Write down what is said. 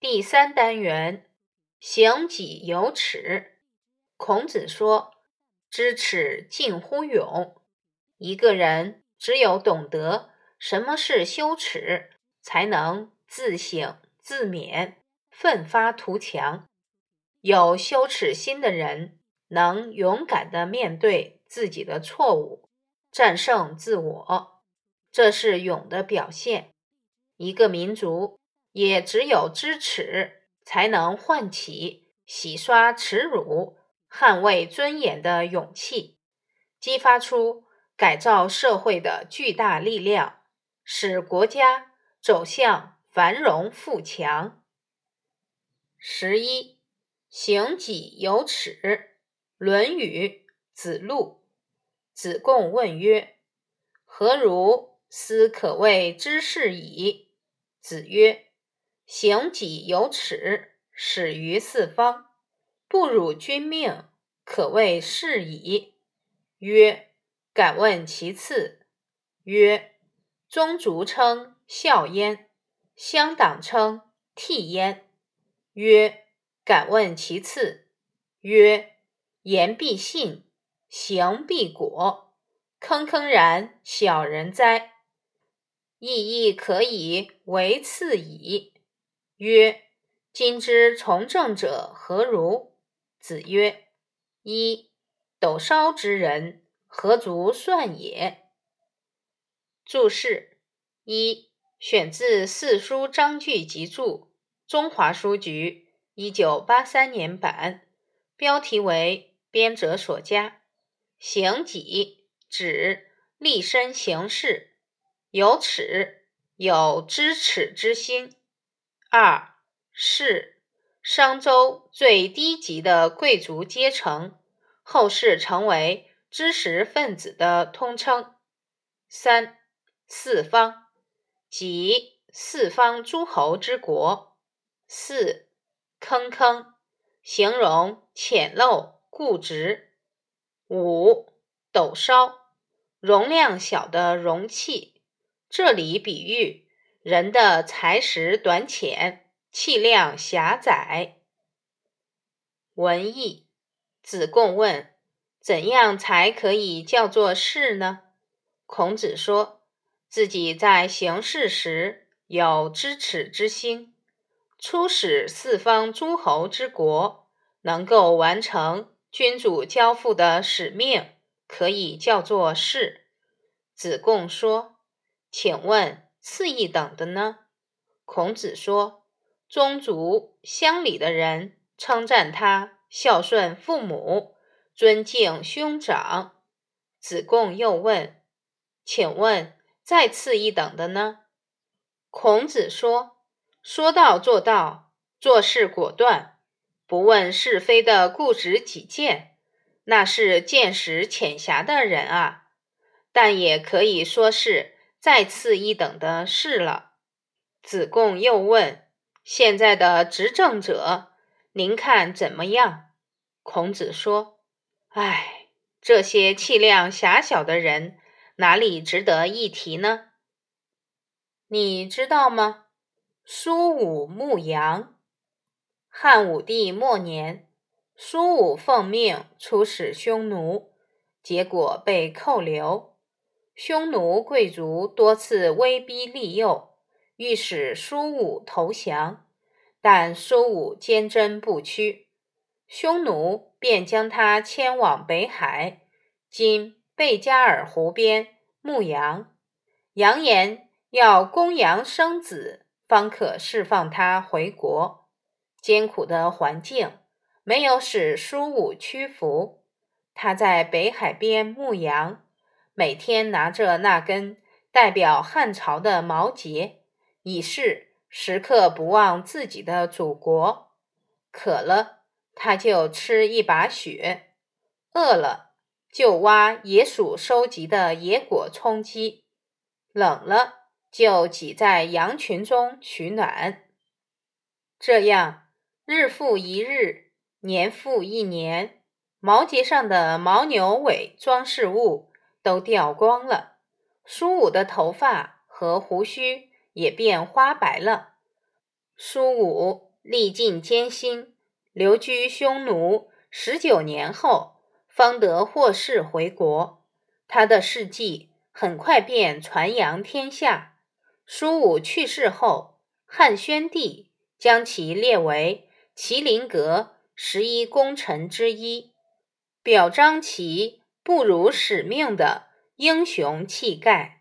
第三单元，行己有耻。孔子说：“知耻近乎勇。”一个人只有懂得什么是羞耻，才能自省自勉，奋发图强。有羞耻心的人，能勇敢地面对自己的错误，战胜自我，这是勇的表现。一个民族也只有知耻，才能唤起洗刷耻辱、捍卫尊严的勇气，激发出改造社会的巨大力量，使国家走向繁荣富强。十一，行己有耻。《论语·子路》子贡问曰：“何如斯可谓知是矣？”子曰：“行己有耻，始于四方，不辱君命，可谓是矣。”曰：“敢问其次。”曰：“宗族称孝焉，乡党称悌焉。”曰：“敢问其次。”曰：“言必信，行必果，坑坑然小人哉！”亦亦可以为次矣。曰：今之从政者何如？子曰：一斗烧之人，何足算也？注释一：选自《四书章句集注》，中华书局一九八三年版，标题为编者所加。行己指立身行事。有耻，有知耻之心。二是商周最低级的贵族阶层，后世成为知识分子的通称。三四方，即四方诸侯之国。四坑坑，形容浅陋固执。五斗烧，容量小的容器。这里比喻人的才识短浅，气量狭窄。文艺子贡问：“怎样才可以叫做士呢？”孔子说自己在行事时有知耻之心，出使四方诸侯之国，能够完成君主交付的使命，可以叫做士。子贡说。请问次一等的呢？孔子说：“宗族乡里的人称赞他孝顺父母，尊敬兄长。”子贡又问：“请问再次一等的呢？”孔子说：“说到做到，做事果断，不问是非的固执己见，那是见识浅狭的人啊。但也可以说是。”再次一等的是了。子贡又问：“现在的执政者，您看怎么样？”孔子说：“唉，这些气量狭小的人，哪里值得一提呢？你知道吗？苏武牧羊。汉武帝末年，苏武奉命出使匈奴，结果被扣留。匈奴贵族多次威逼利诱，欲使苏武投降，但苏武坚贞不屈，匈奴便将他迁往北海（今贝加尔湖边）牧羊，扬言要供羊生子，方可释放他回国。艰苦的环境没有使苏武屈服，他在北海边牧羊。每天拿着那根代表汉朝的毛节，以示时刻不忘自己的祖国。渴了，他就吃一把雪；饿了，就挖野鼠收集的野果充饥；冷了，就挤在羊群中取暖。这样，日复一日，年复一年，毛节上的牦牛尾装饰物。都掉光了，苏武的头发和胡须也变花白了。苏武历尽艰辛，留居匈奴十九年后，方得获释回国。他的事迹很快便传扬天下。苏武去世后，汉宣帝将其列为麒麟阁十一功臣之一，表彰其不辱使命的英雄气概。